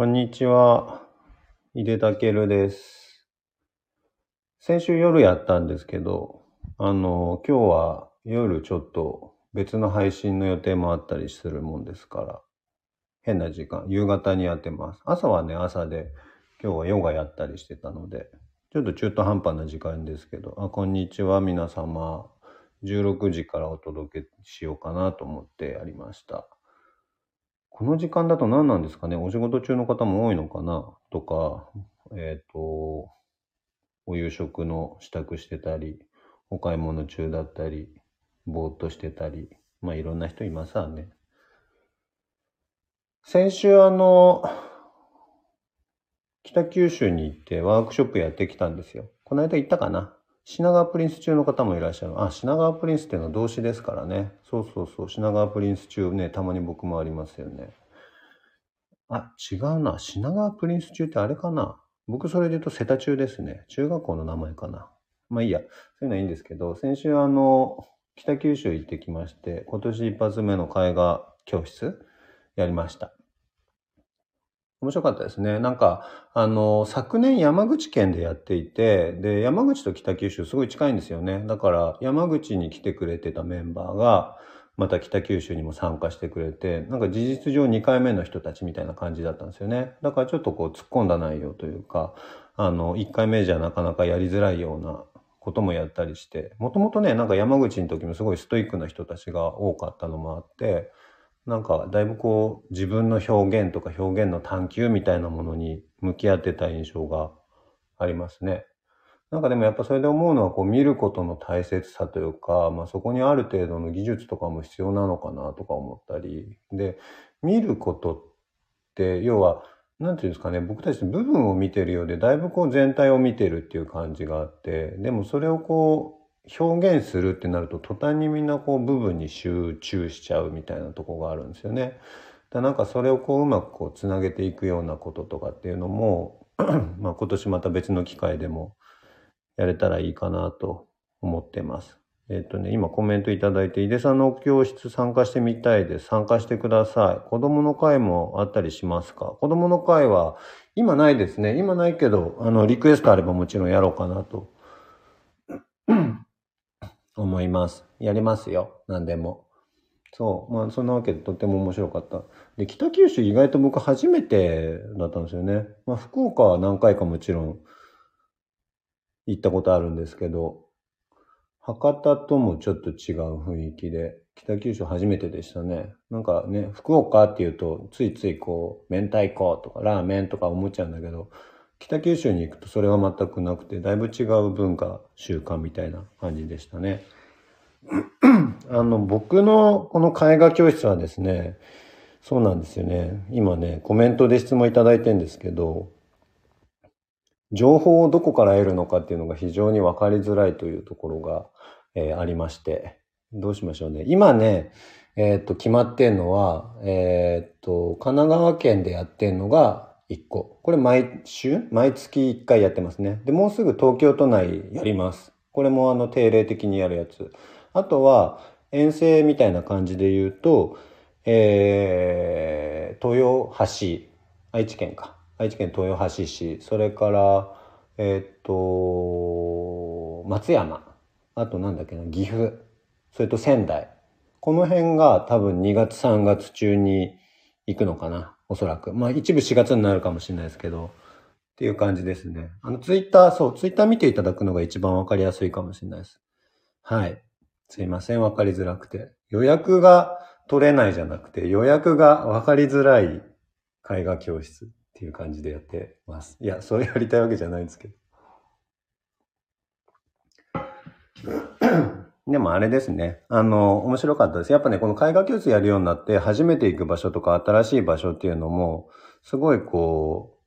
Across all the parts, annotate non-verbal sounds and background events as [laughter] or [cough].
こんにちは。井出武です。先週夜やったんですけど、あの、今日は夜ちょっと別の配信の予定もあったりするもんですから、変な時間、夕方にやってます。朝はね、朝で、今日はヨガやったりしてたので、ちょっと中途半端な時間ですけど、あ、こんにちは、皆様。16時からお届けしようかなと思ってやりました。この時間だと何なんですかね？お仕事中の方も多いのかな？とか、えっ、と、お夕食の支度してたり、お買い物中だったり、ぼーっとしてたり、まあいろんな人いますわね。先週あの、北九州に行ってワークショップやってきたんですよ。この間行ったかな？品川プリンス中の方もいらっしゃる。あ、品川プリンスっていうのは動詞ですからね。そうそうそう。品川プリンス中ね、たまに僕もありますよね。あ、違うな。品川プリンス中ってあれかな僕それで言うと瀬田中ですね。中学校の名前かな。まあいいや。そういうのはいいんですけど、先週あの、北九州行ってきまして、今年一発目の絵画教室やりました。面白かったですね。なんか、あの、昨年山口県でやっていて、で、山口と北九州すごい近いんですよね。だから、山口に来てくれてたメンバーが、また北九州にも参加してくれて、なんか事実上2回目の人たちみたいな感じだったんですよね。だからちょっとこう突っ込んだ内容というか、あの、1回目じゃなかなかやりづらいようなこともやったりして、もともとね、なんか山口の時もすごいストイックな人たちが多かったのもあって、なんかだいぶこう自分の表現とか表現の探求みたいなものに向き合ってた印象がありますね。なんかでもやっぱそれで思うのはこう見ることの大切さというか、まあそこにある程度の技術とかも必要なのかなとか思ったり、で、見ることって要は、なんていうんですかね、僕たち部分を見てるようで、だいぶこう全体を見てるっていう感じがあって、でもそれをこう表現するってなると途端にみんなこう部分に集中しちゃうみたいなとこがあるんですよね。だなんかそれをこううまくこうつなげていくようなこととかっていうのも [clears throat] まあ今年また別の機会でもやれたらいいかなと思ってます。えっ、とね、今コメントいただいて、井出さんの教室参加してみたいです。参加してください。子供の会もあったりしますか？子供の会は今ないですね。今ないけど、あの、リクエストあればもちろんやろうかなと思います。やりますよ。何でも。そう。まあ、そんなわけでとっても面白かった。で、北九州意外と僕初めてだったんですよね。まあ、福岡は何回かもちろん行ったことあるんですけど、博多ともちょっと違う雰囲気で、北九州初めてでしたね。なんかね、福岡っていうと、ついついこう、明太子とかラーメンとか思っちゃうんだけど、北九州に行くとそれは全くなくて、だいぶ違う文化、習慣みたいな感じでしたね。[clears throat] あの、僕のこの絵画教室はですね、そうなんですよね。今ね、コメントで質問いただいてんですけど、情報をどこから得るのかっていうのが非常に分かりづらいというところが、えーありまして、どうしましょうね。今ね、えーっと、決まってんのは、えーっと、神奈川県でやってんのが1個。これ毎週？毎月1回やってますね。で、もうすぐ東京都内やります。これもあの定例的にやるやつ。あとは遠征みたいな感じで言うと、えー、豊橋、愛知県か。愛知県豊橋市、それから、えーっと、松山、あとなんだっけな、岐阜、それと仙台。この辺が多分2月3月中に行くのかな、おそらく。まあ一部4月になるかもしれないですけど、っていう感じですね。あの、ツイッター、そう、ツイッター見ていただくのが一番わかりやすいかもしれないです。はい。すいません、わかりづらくて。予約が取れないじゃなくて、予約がわかりづらい絵画教室っていう感じでやってます。いや、それやりたいわけじゃないんですけど。でもあれですね。あの、面白かったです。やっぱね、この絵画教室やるようになって、初めて行く場所とか新しい場所っていうのも、すごいこ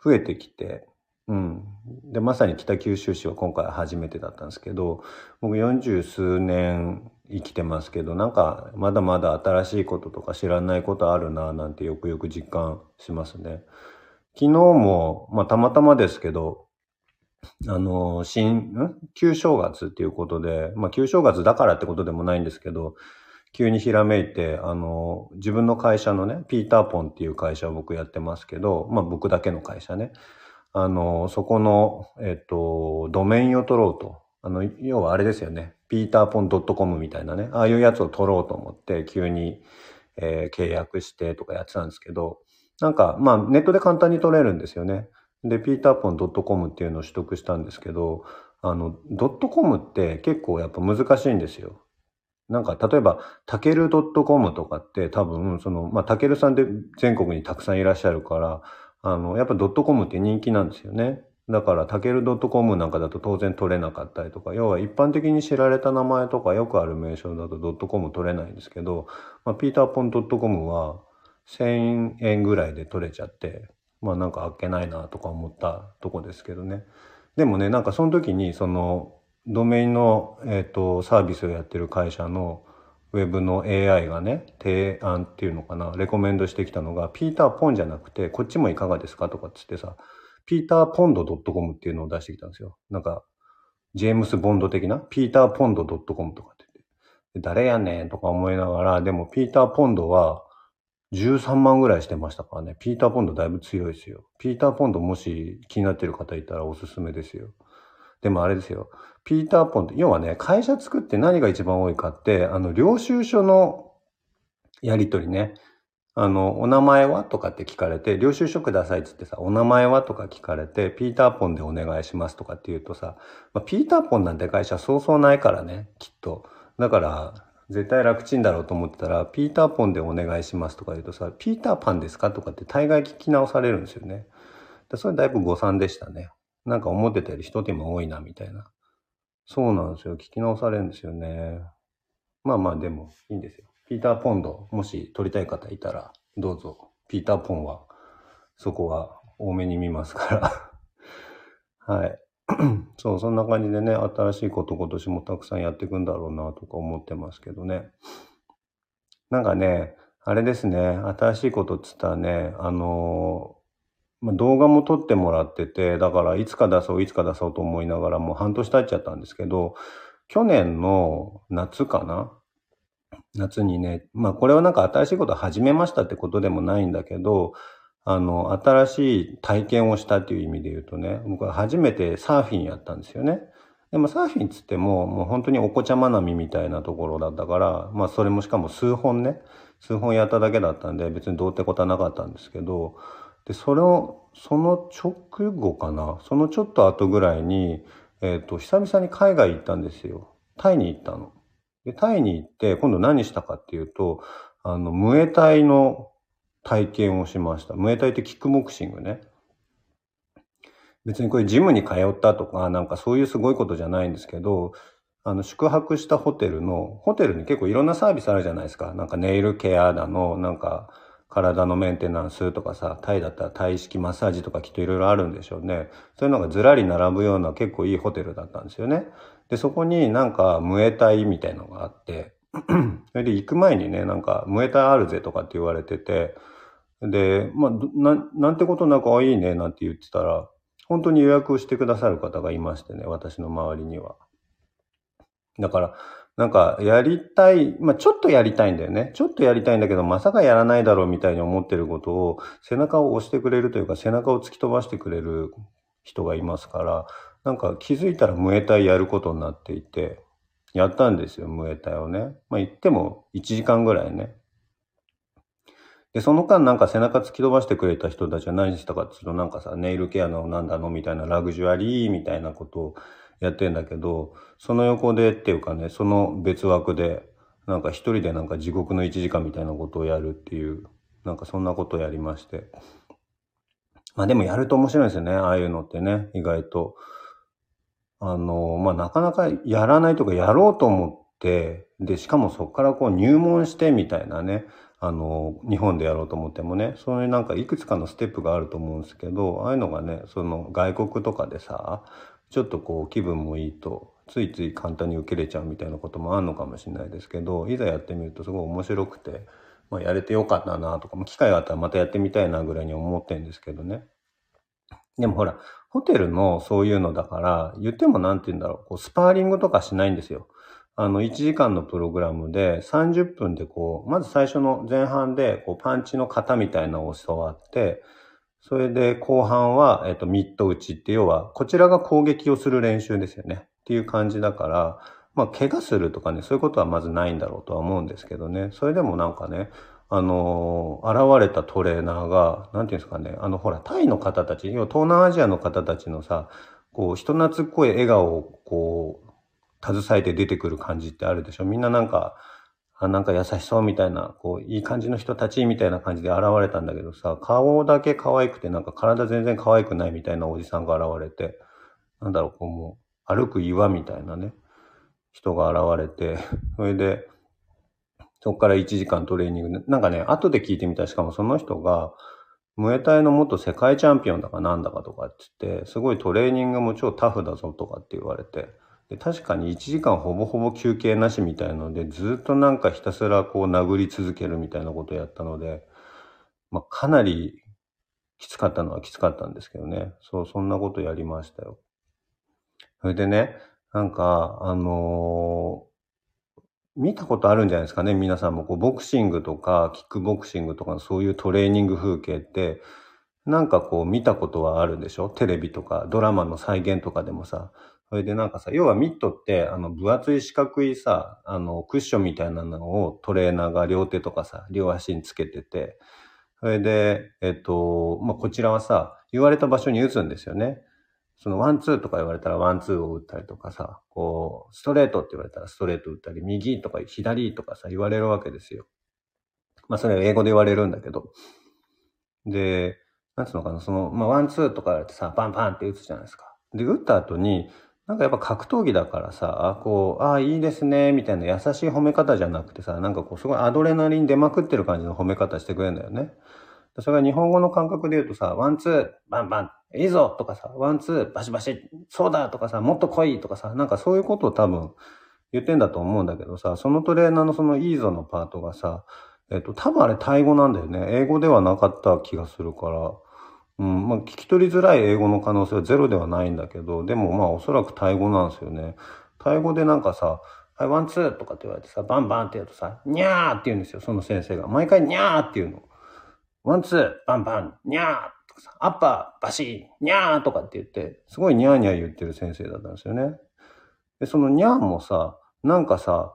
う、増えてきて、うん。で、まさに北九州市は今回初めてだったんですけど、僕40数年生きてますけど、なんかまだまだ新しいこととか知らないことあるなぁなんてよくよく実感しますね。昨日も、まあたまたまですけど、あの、新、ん？旧正月っていうことで、まあ旧正月だからってことでもないんですけど、急にひらめいて、あの、自分の会社のね、ピーターポンっていう会社を僕やってますけど、まあ僕だけの会社ね。あの、そこの、えっと、ドメインを取ろうと。あの、要はあれですよね。ピーターポン .com みたいなね。ああいうやつを取ろうと思って、急に、えー、契約してとかやってたんですけど、なんか、まあ、ネットで簡単に取れるんですよね。で、ピーターポン .com っていうのを取得したんですけど、あの、ドットコムって結構やっぱ難しいんですよ。なんか、例えば、タケル .com とかって多分、その、まあ、タケルさんで全国にたくさんいらっしゃるから、あの、やっぱドットコムって人気なんですよね。だから、タケル .com なんかだと当然取れなかったりとか、要は一般的に知られた名前とかよくある名称だとドットコム取れないんですけど、まあ、ピーターポン .com は1000円ぐらいで取れちゃって、まあなんかあっけないなとか思ったとこですけどね。でもね、なんかその時にそのドメインの、えっ、ー、と、サービスをやってる会社のウェブの AI がね、提案っていうのかな、レコメンドしてきたのが、ピーターポンじゃなくて、こっちもいかがですかとかっつってさ、ピーターポンド .com っていうのを出してきたんですよ。なんか、ジェームス・ボンド的な、ピーターポンド .com とかってって。誰やねんとか思いながら、でもピーターポンドは13万ぐらいしてましたからね。ピーターポンドだいぶ強いですよ。ピーターポンドもし気になってる方いたらおすすめですよ。でもあれですよ。ピーターポンって、要はね、会社作って何が一番多いかって、あの、領収書のやりとりね。あの、お名前はとかって聞かれて、領収書くださいっつってさ、お名前はとか聞かれて、ピーターポンでお願いしますとかって言うとさ、まあ、ピーターポンなんて会社そうそうないからね、きっと。だから、絶対楽ちんだろうと思ってたら、ピーターポンでお願いしますとか言うとさ、ピーターパンですかとかって大概聞き直されるんですよね。それだいぶ誤算でしたね。なんか思ってたより一手間多いな、みたいな。そうなんですよ。聞き直されるんですよね。まあまあでもいいんですよ。ピーターポンド、もし撮りたい方いたら、どうぞ。ピーターポンは、そこは多めに見ますから [laughs] はい。[clears throat] そう、そんな感じでね、新しいこと今年もたくさんやっていくんだろうなとか思ってますけどね。なんかね、あれですね、新しいことっつったらね、あのま、動画も撮ってもらってて、だからいつか出そう、いつか出そうと思いながらもう半年経っちゃったんですけど、去年の夏かな？夏にね、まあこれはなんか新しいこと始めましたってことでもないんだけど、あの、新しい体験をしたっていう意味で言うとね、僕は初めてサーフィンやったんですよね。でもサーフィンつっても、もう本当にお子ちゃま並みみたいなところだったから、まあそれもしかも数本ね、数本やっただけだったんで、別にどうってことはなかったんですけど、で、それを、その直後かな、そのちょっと後ぐらいに、えっ、ー、と、久々に海外行ったんですよ。タイに行ったの。で、タイに行って、今度何したかっていうと、あの、ムエタイの体験をしました。ムエタイってキックボクシングね。別にこれジムに通ったとか、なんかそういうすごいことじゃないんですけど、あの、宿泊したホテルの、ホテルに結構いろんなサービスあるじゃないですか。なんかネイルケアだの、なんか体のメンテナンスとかさ、タイだったらタイ式マッサージとかきっといろいろあるんでしょうね。そういうのがずらり並ぶような結構いいホテルだったんですよね。で、そこになんかムエタイみたいのがあって、[clears throat] で行く前にね、なんかムエタイあるぜとかって言われてて、で、まあ、な、なんてことなく、あ、いいね、なんて言ってたら、本当に予約をしてくださる方がいましてね、私の周りには。だから、なんか、やりたい、まあ、ちょっとやりたいんだよね。ちょっとやりたいんだけど、まさかやらないだろうみたいに思ってることを、背中を押してくれるというか、背中を突き飛ばしてくれる人がいますから、なんか気づいたらムエタイやることになっていて、やったんですよ、ムエタイをね。まあ、言っても1時間ぐらいね。で、その間なんか背中突き飛ばしてくれた人たちは何したかっていうと、なんかさ、ネイルケアのなんだのみたいなラグジュアリーみたいなことをやってんだけど、その横でっていうかね、その別枠で、なんか一人でなんか地獄の1時間みたいなことをやるっていう、なんかそんなことをやりまして。まあでもやると面白いですよね、ああいうのってね、意外と。あの、まあなかなかやらないとかやろうと思って、で、しかもそこからこう入門してみたいなね、あの、日本でやろうと思ってもね、そういうなんかいくつかのステップがあると思うんですけど、ああいうのがね、その外国とかでさ、ちょっとこう気分もいいと、ついつい簡単に受けれちゃうみたいなこともあるのかもしれないですけど、いざやってみるとすごい面白くて、まあやれてよかったなとか、機会があったらまたやってみたいなぐらいに思ってるんですけどね。でもほら、ホテルのそういうのだから、言ってもなんて言うんだろう、こうスパーリングとかしないんですよ。あの、1時間のプログラムで30分でこう、まず最初の前半でこうパンチの型みたいなのを教わって、それで後半は、えっと、ミッド打ちって要は、こちらが攻撃をする練習ですよね。っていう感じだから、まあ、怪我するとかね、そういうことはまずないんだろうとは思うんですけどね。それでもなんかね、あのー、現れたトレーナーが、なんていうんですかね、あの、ほら、タイの方たち、要は東南アジアの方たちのさ、こう、人懐っこい笑顔を、こう、携えて出てくる感じってあるでしょ。みんななんか、あ、なんか優しそうみたいな、こう、いい感じの人たちみたいな感じで現れたんだけどさ、顔だけ可愛くて、なんか体全然可愛くないみたいなおじさんが現れて、なんだろう、こうもう、歩く岩みたいなね、人が現れて、[laughs] それで、そこから1時間トレーニング、なんかね、後で聞いてみたら、しかもその人が、ムエタイの元世界チャンピオンだかなんだかとかって言って、すごいトレーニングも超タフだぞとかって言われて、で確かに1時間ほぼほぼ休憩なしみたいので、ずっとなんかひたすらこう殴り続けるみたいなことをやったので、まあ、かなりきつかったのはきつかったんですけどね。そう、そんなことやりましたよ。それでね、なんか、あのー、見たことあるんじゃないですかね。皆さんもこう、ボクシングとか、キックボクシングとか、そういうトレーニング風景って、なんかこう見たことはあるでしょ？テレビとかドラマの再現とかでもさ、それでなんかさ、要はミットって、あの、分厚い四角いさ、あの、クッションみたいなのをトレーナーが両手とかさ、両足につけてて、それで、えっと、まあ、こちらはさ、言われた場所に打つんですよね。そのワンツーとか言われたらワンツーを打ったりとかさ、こう、ストレートって言われたらストレート打ったり、右とか左とかさ、言われるわけですよ。まあ、それは英語で言われるんだけど。で、なんつうのかな、その、まあ、ワンツーとか言われてさ、パンパンって打つじゃないですか。で、打った後に、なんかやっぱ格闘技だからさ、こう、ああ、いいですね、みたいな優しい褒め方じゃなくてさ、なんかこう、すごいアドレナリン出まくってる感じの褒め方してくれるんだよね。それが日本語の感覚で言うとさ、ワンツー、バンバン、いいぞとかさ、ワンツー、バシバシ、そうだとかさ、もっと来いとかさ、なんかそういうことを多分言ってんだと思うんだけどさ、そのトレーナーのそのいいぞのパートがさ、えっと、多分あれタイ語なんだよね。英語ではなかった気がするから、うん、まあ聞き取りづらい英語の可能性はゼロではないんだけど、でもまあおそらくタイ語なんですよね。タイ語でなんかさ、はい、ワンツーとかって言われてさ、バンバンってやるとさ、ニャーって言うんですよ、その先生が。毎回ニャーって言うの。ワンツー、バンバン、ニャーとかさ、アッパー、バシー、ニャーとかって言って、すごいニャーニャー言ってる先生だったんですよね。で、そのニャーもさ、なんかさ、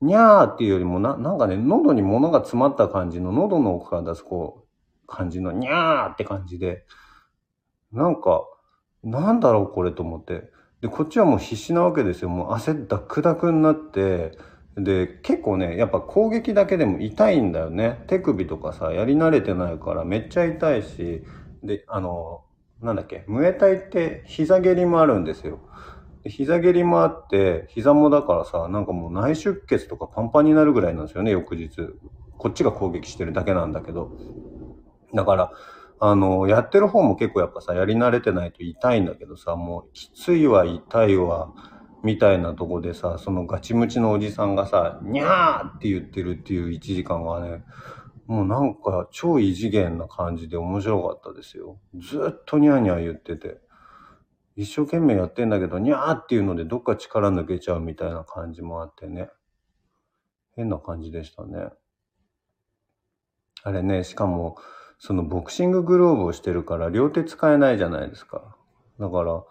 ニャーっていうよりもな、なんかね、喉に物が詰まった感じの、喉の奥から出すこう、感じのにゃーって感じで、なんか、なんだろうこれと思って。で、こっちはもう必死なわけですよ。もう汗ダクダクになって、で、結構ね、やっぱ攻撃だけでも痛いんだよね。手首とかさ、やり慣れてないからめっちゃ痛いし、で、あの、なんだっけ、ムエタイって膝蹴りもあるんですよ。膝蹴りもあって、膝もだからさ、なんかもう内出血とかパンパンになるぐらいなんですよね、翌日。こっちが攻撃してるだけなんだけど。だから、あの、やってる方も結構やっぱさ、やり慣れてないと痛いんだけどさ、もうきついわ、痛いわ、みたいなとこでさ、そのガチムチのおじさんがさ、にゃーって言ってるっていう1時間がね、もうなんか超異次元な感じで面白かったですよ。ずっとニャーニャー言ってて。一生懸命やってんだけど、ニャーっていうのでどっか力抜けちゃうみたいな感じもあってね。変な感じでしたね。あれね、しかも、そのボクシンググローブをしてるから両手使えないじゃないですか。だから、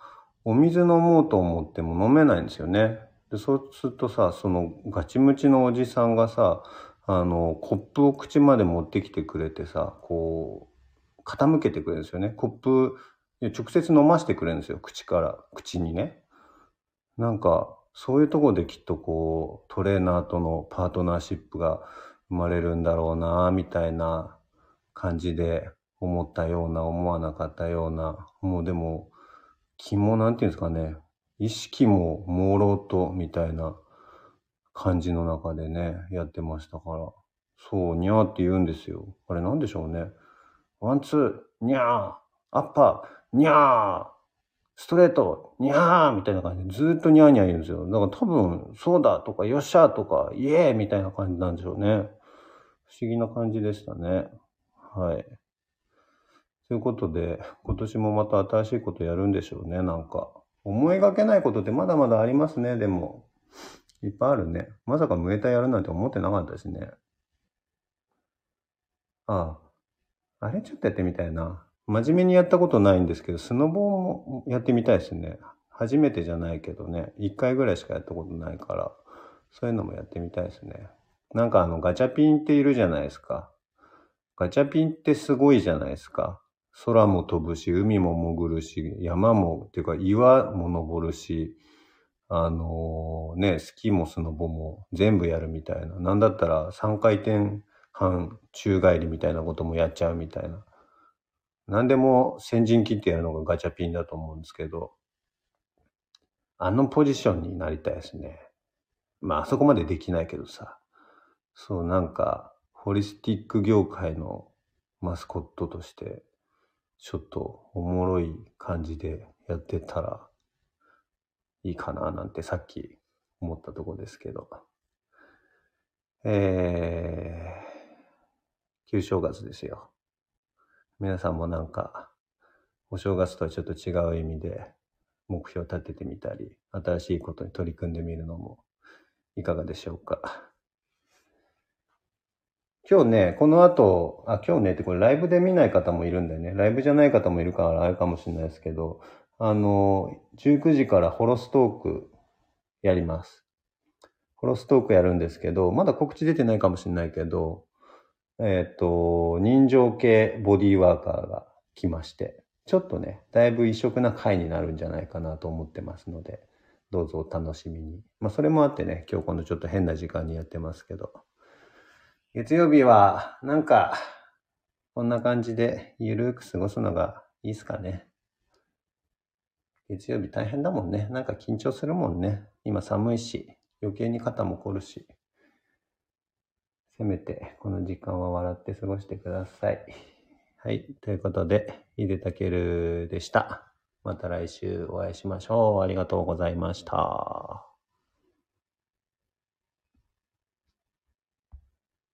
お水飲もうと思っても飲めないんですよね。で、そうするとさ、そのガチムチのおじさんがさ、あの、コップを口まで持ってきてくれてさ、こう、傾けてくれるんですよね。コップ、直接飲ましてくれるんですよ。口から、口にね。なんか、そういうとこできっとこう、トレーナーとのパートナーシップが生まれるんだろうな、みたいな感じで思ったような、思わなかったような、もうでも、気もなんていうんですかね、意識も朦朧とみたいな感じの中でね、やってましたから。そう、にゃーって言うんですよ。あれなんでしょうね。ワンツー、にゃー、アッパー、にゃー、ストレート、にゃーみたいな感じでずっとにゃーにゃー言うんですよ。だから多分、そうだとか、よっしゃーとか、イエーみたいな感じなんでしょうね。不思議な感じでしたね。はい。ということで、今年もまた新しいことやるんでしょうね、なんか。思いがけないことってまだまだありますね、でも。いっぱいあるね。まさかムエタやるなんて思ってなかったしね。ああ。あれちょっとやってみたいな。真面目にやったことないんですけど、スノボーもやってみたいですね。初めてじゃないけどね。一回ぐらいしかやったことないから、そういうのもやってみたいですね。なんかあの、ガチャピンっているじゃないですか。ガチャピンってすごいじゃないですか。空も飛ぶし、海も潜るし、山も、っていうか岩も登るし、あのね、スキーもスノボも全部やるみたいな。なんだったら3回転半宙返りみたいなこともやっちゃうみたいな。何でも先陣切ってやるのがガチャピンだと思うんですけど、あのポジションになりたいですね。まあ、あそこまでできないけどさ。そう、なんか、ホリスティック業界のマスコットとして、ちょっとおもろい感じでやってたらいいかななんてさっき思ったとこですけど。えー、旧正月ですよ。皆さんもなんか、お正月とはちょっと違う意味で目標を立ててみたり、新しいことに取り組んでみるのもいかがでしょうか。今日ね、この後、あ、今日ねってこれライブで見ない方もいるんだよね。ライブじゃない方もいるからあれかもしれないですけど、あの、19時からホロストークやります。ホロストークやるんですけど、まだ告知出てないかもしれないけど、えっ、と、人情系ボディーワーカーが来まして、ちょっとね、だいぶ異色な回になるんじゃないかなと思ってますので、どうぞお楽しみに。まあ、それもあってね、今日今度ちょっと変な時間にやってますけど、月曜日は、なんか、こんな感じでゆるーく過ごすのがいいっすかね。月曜日大変だもんね。なんか緊張するもんね。今寒いし、余計に肩も凝るし。せめてこの時間は笑って過ごしてください。はい。ということで、いでたけるでした。また来週お会いしましょう。ありがとうございました。